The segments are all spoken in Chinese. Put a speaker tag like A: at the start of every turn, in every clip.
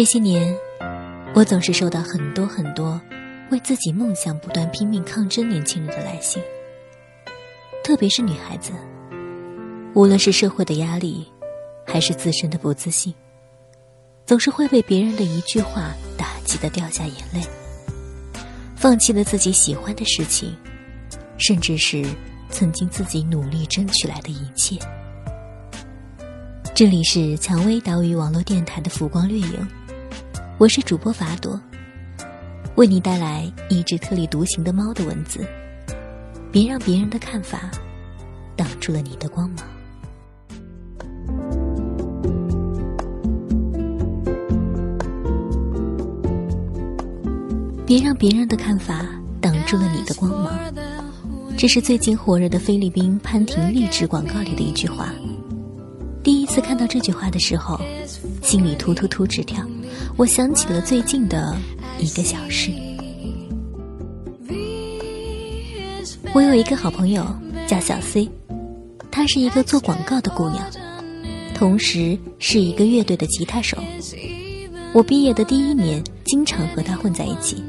A: 这些年，我总是收到很多很多为自己梦想不断拼命抗争年轻人的来信，特别是女孩子，无论是社会的压力，还是自身的不自信，总是会被别人的一句话打击的掉下眼泪，放弃了自己喜欢的事情，甚至是曾经自己努力争取来的一切。这里是蔷薇岛屿网络电台的浮光掠影，我是主播法朵，为你带来一只特立独行的猫的文字。别让别人的看法挡住了你的光芒。别让别人的看法挡住了你的光芒。这是最近火热的菲律宾潘婷励志广告里的一句话。第一次看到这句话的时候，心里突突突直跳。我想起了最近的一个小事。我有一个好朋友叫小 C，她是一个做广告的姑娘，同时是一个乐队的吉他手。我毕业的第一年，经常和她混在一起。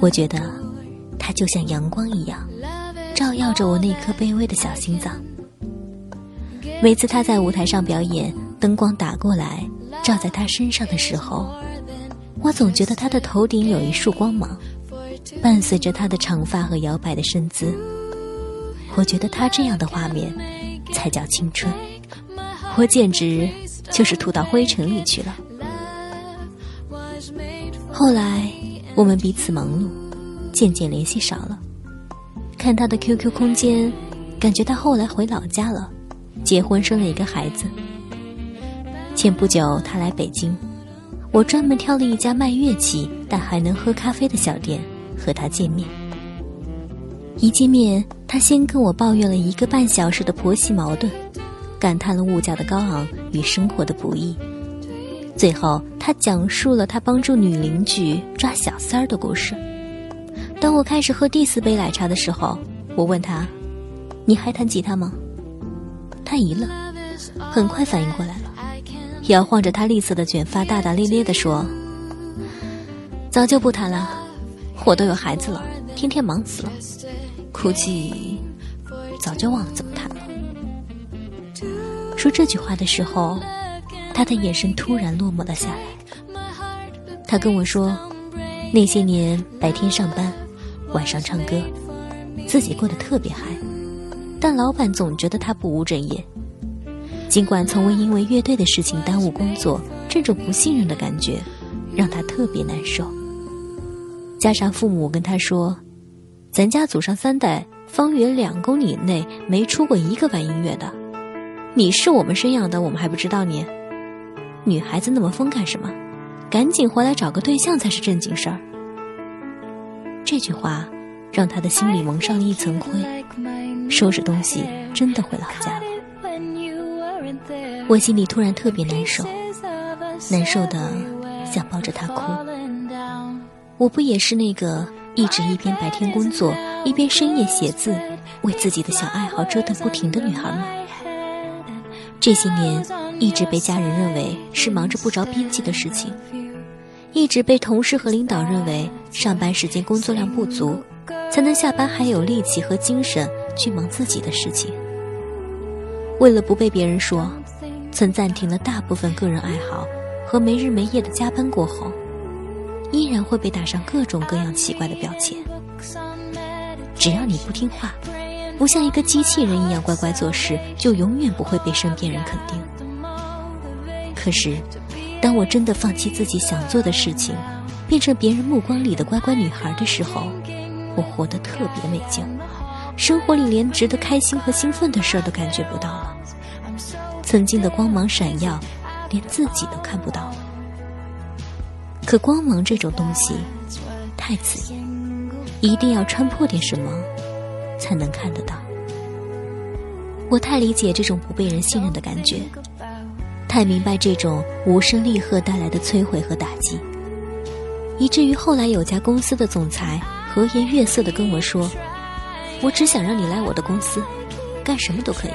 A: 我觉得她就像阳光一样，照耀着我那颗卑微的小心脏。每次他在舞台上表演，灯光打过来，照在他身上的时候，我总觉得他的头顶有一束光芒，伴随着他的长发和摇摆的身姿。我觉得他这样的画面，才叫青春。我简直就是吐到灰尘里去了。后来我们彼此忙碌，渐渐联系少了。看他的 QQ 空间，感觉他后来回老家了。结婚生了一个孩子。前不久他来北京，我专门挑了一家卖乐器但还能喝咖啡的小店和他见面。一见面，他先跟我抱怨了一个半小时的婆媳矛盾，感叹了物价的高昂与生活的不易。最后，他讲述了他帮助女邻居抓小三儿的故事。当我开始喝第四杯奶茶的时候，我问他：“你还弹吉他吗？”他一愣，很快反应过来了，摇晃着他栗色的卷发，大大咧咧地说：“早就不谈了，我都有孩子了，天天忙死了，估计早就忘了怎么谈了。”说这句话的时候，他的眼神突然落寞了下来。他跟我说，那些年白天上班，晚上唱歌，自己过得特别嗨。但老板总觉得他不务正业，尽管从未因为乐队的事情耽误工作，这种不信任的感觉让他特别难受。加上父母跟他说：“咱家祖上三代方圆两公里内没出过一个玩音乐的，你是我们生养的，我们还不知道你。女孩子那么疯干什么？赶紧回来找个对象才是正经事儿。”这句话让他的心里蒙上了一层灰。收拾东西，真的回老家了。我心里突然特别难受，难受的想抱着他哭。我不也是那个一直一边白天工作，一边深夜写字，为自己的小爱好折腾不停的女孩吗？这些年一直被家人认为是忙着不着边际的事情，一直被同事和领导认为上班时间工作量不足，才能下班还有力气和精神。去忙自己的事情，为了不被别人说，曾暂停了大部分个人爱好和没日没夜的加班过后，依然会被打上各种各样奇怪的标签。只要你不听话，不像一个机器人一样乖乖做事，就永远不会被身边人肯定。可是，当我真的放弃自己想做的事情，变成别人目光里的乖乖女孩的时候，我活得特别没劲。生活里连值得开心和兴奋的事儿都感觉不到了，曾经的光芒闪耀，连自己都看不到了。可光芒这种东西太刺眼，一定要穿破点什么才能看得到。我太理解这种不被人信任的感觉，太明白这种无声厉吓带来的摧毁和打击，以至于后来有家公司的总裁和颜悦色的跟我说。我只想让你来我的公司，干什么都可以。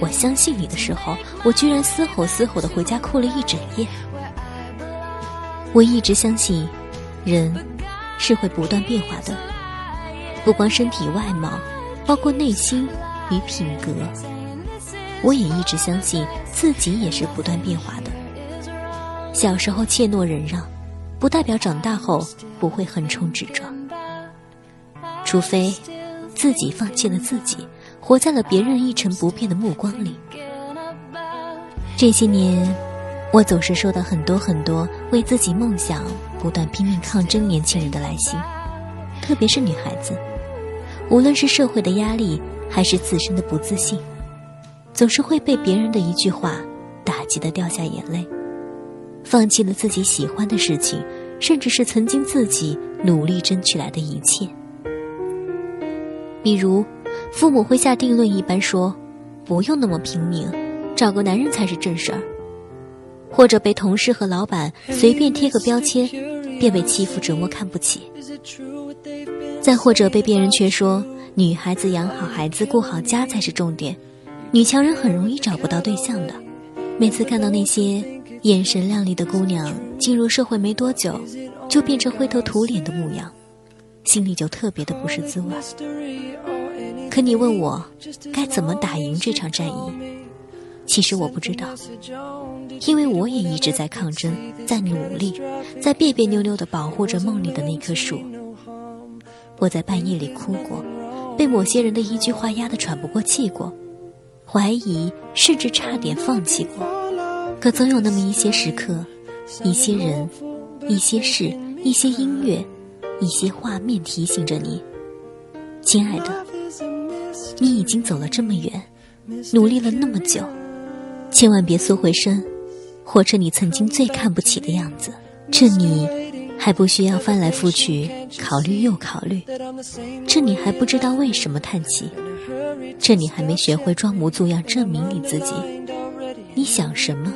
A: 我相信你的时候，我居然嘶吼嘶吼的回家哭了一整夜。我一直相信，人是会不断变化的，不光身体外貌，包括内心与品格。我也一直相信自己也是不断变化的。小时候怯懦忍让，不代表长大后不会横冲直撞。除非自己放弃了自己，活在了别人一成不变的目光里。这些年。我总是收到很多很多为自己梦想不断拼命抗争年轻人的来信，特别是女孩子，无论是社会的压力还是自身的不自信，总是会被别人的一句话打击的掉下眼泪，放弃了自己喜欢的事情，甚至是曾经自己努力争取来的一切。比如，父母会下定论一般说：“不用那么拼命，找个男人才是正事儿。”或者被同事和老板随便贴个标签，便被欺负折磨看不起；再或者被别人却说女孩子养好孩子顾好家才是重点，女强人很容易找不到对象的。每次看到那些眼神靓丽的姑娘进入社会没多久就变成灰头土脸的模样，心里就特别的不是滋味。可你问我该怎么打赢这场战役？其实我不知道，因为我也一直在抗争，在努力，在别别扭扭的保护着梦里的那棵树。我在半夜里哭过，被某些人的一句话压得喘不过气过，怀疑甚至差点放弃过。可总有那么一些时刻，一些人，一些事，一些音乐，一些画面提醒着你，亲爱的，你已经走了这么远，努力了那么久。千万别缩回身，活成你曾经最看不起的样子。这你还不需要翻来覆去考虑又考虑，这你还不知道为什么叹气，这你还没学会装模作样证明你自己，你想什么，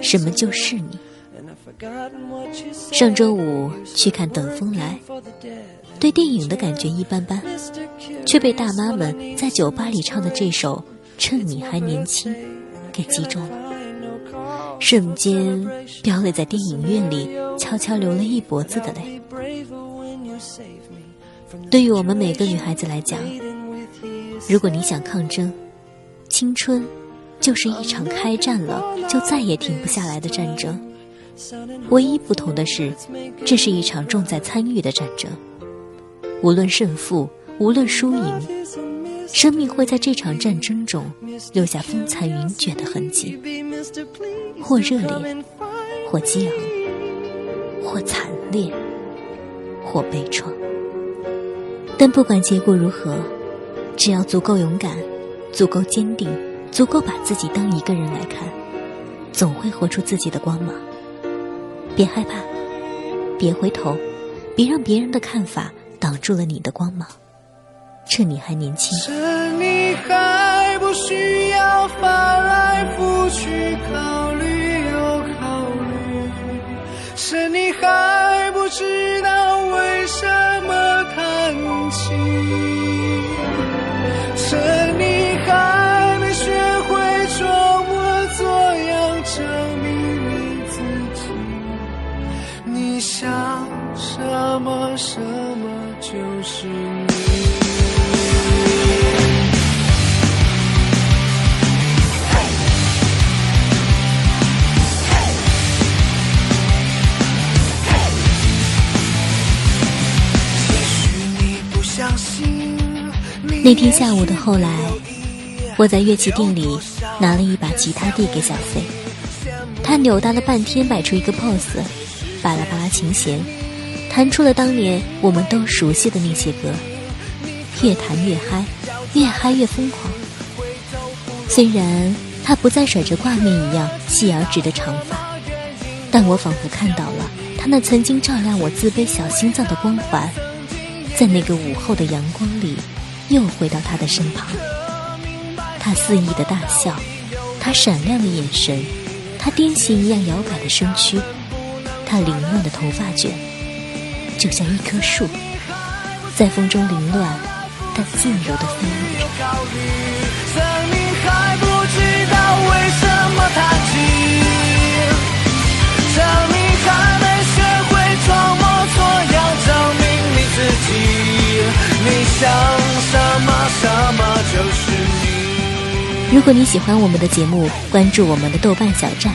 A: 什么就是你。上周五去看《等风来》，对电影的感觉一般般，却被大妈们在酒吧里唱的这首《趁你还年轻》。给击中了，瞬间，飙泪在电影院里悄悄流了一脖子的泪。对于我们每个女孩子来讲，如果你想抗争，青春就是一场开战了就再也停不下来的战争。唯一不同的是，这是一场重在参与的战争，无论胜负，无论输赢。生命会在这场战争中留下风残云卷的痕迹，或热烈，或激昂，或惨烈，或悲怆。但不管结果如何，只要足够勇敢，足够坚定，足够把自己当一个人来看，总会活出自己的光芒。别害怕，别回头，别让别人的看法挡住了你的光芒。趁你还年轻，
B: 趁你还你想什么什么就是你。
A: 那天下午的后来，我在乐器店里拿了一把吉他递给小飞，他扭搭了半天，摆出一个 pose，巴拉巴拉琴弦，弹出了当年我们都熟悉的那些歌，越弹越嗨，越嗨越疯狂。虽然他不再甩着挂面一样细而直的长发，但我仿佛看到了他那曾经照亮我自卑小心脏的光环，在那个午后的阳光里。又回到他的身旁，他肆意的大笑，他闪亮的眼神，他癫痫一样摇摆的身躯，她凌乱的头发卷，就像一棵树，在风中凌乱，但自由的飞舞。生
B: 还不知道为什么叹，还没学会装模作样证明你自己。你想什么，什么就是你。
A: 如果你喜欢我们的节目，关注我们的豆瓣小站。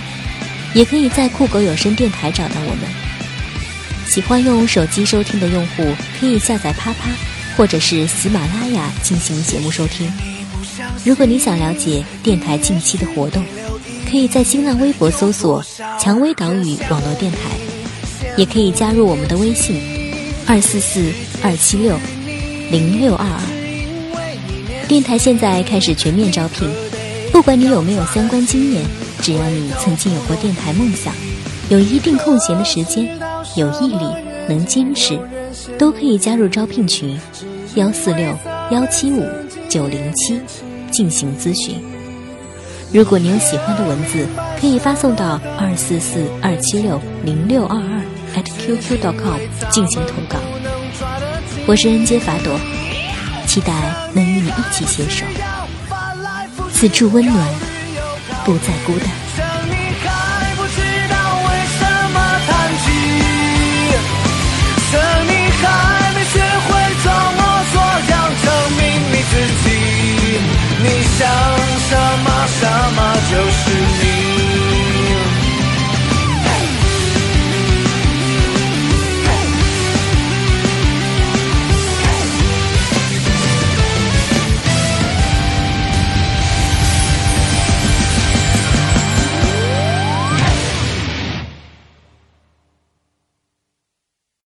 A: 也可以在酷狗有声电台找到我们。喜欢用手机收听的用户，可以下载啪啪或者是喜马拉雅进行节目收听。如果你想了解电台近期的活动，可以在新浪微博搜索“蔷薇岛屿网络电台”，也可以加入我们的微信：二四四二七六零六二二。电台现在开始全面招聘。不管你有没有相关经验，只要你曾经有过电台梦想，有一定空闲的时间，有毅力，能坚持，都可以加入招聘群幺四六幺七五九零七进行咨询。如果你有喜欢的文字，可以发送到二四四二七六零六二二 at qq.com 进行投稿。我是恩杰法朵，期待能与你一起携手。此处温暖，不再孤单，你还
B: 不知道为什么叹气，你还没学会装模作样证明你自己，你想什么什么就是。